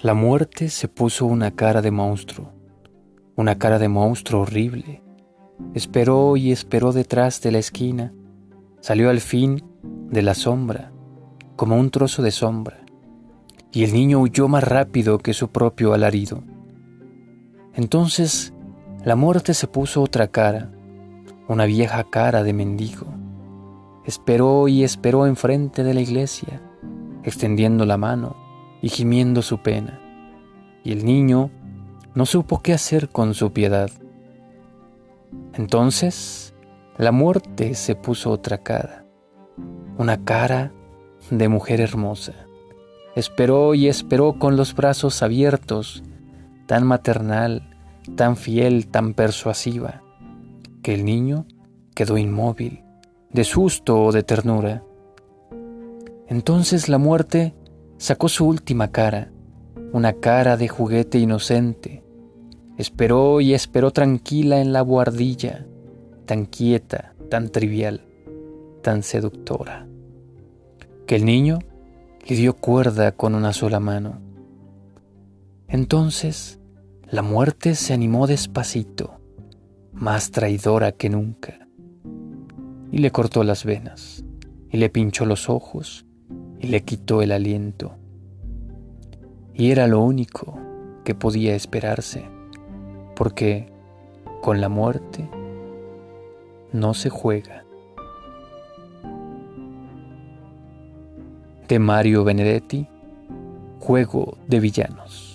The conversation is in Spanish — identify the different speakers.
Speaker 1: La muerte se puso una cara de monstruo, una cara de monstruo horrible. Esperó y esperó detrás de la esquina. Salió al fin de la sombra, como un trozo de sombra, y el niño huyó más rápido que su propio alarido. Entonces la muerte se puso otra cara, una vieja cara de mendigo. Esperó y esperó enfrente de la iglesia, extendiendo la mano y gimiendo su pena, y el niño no supo qué hacer con su piedad. Entonces la muerte se puso otra cara, una cara de mujer hermosa. Esperó y esperó con los brazos abiertos, tan maternal, tan fiel, tan persuasiva, que el niño quedó inmóvil, de susto o de ternura. Entonces la muerte Sacó su última cara, una cara de juguete inocente. Esperó y esperó tranquila en la buhardilla, tan quieta, tan trivial, tan seductora, que el niño le dio cuerda con una sola mano. Entonces la muerte se animó despacito, más traidora que nunca, y le cortó las venas, y le pinchó los ojos, y le quitó el aliento. Y era lo único que podía esperarse, porque con la muerte no se juega. De Mario Benedetti, Juego de Villanos.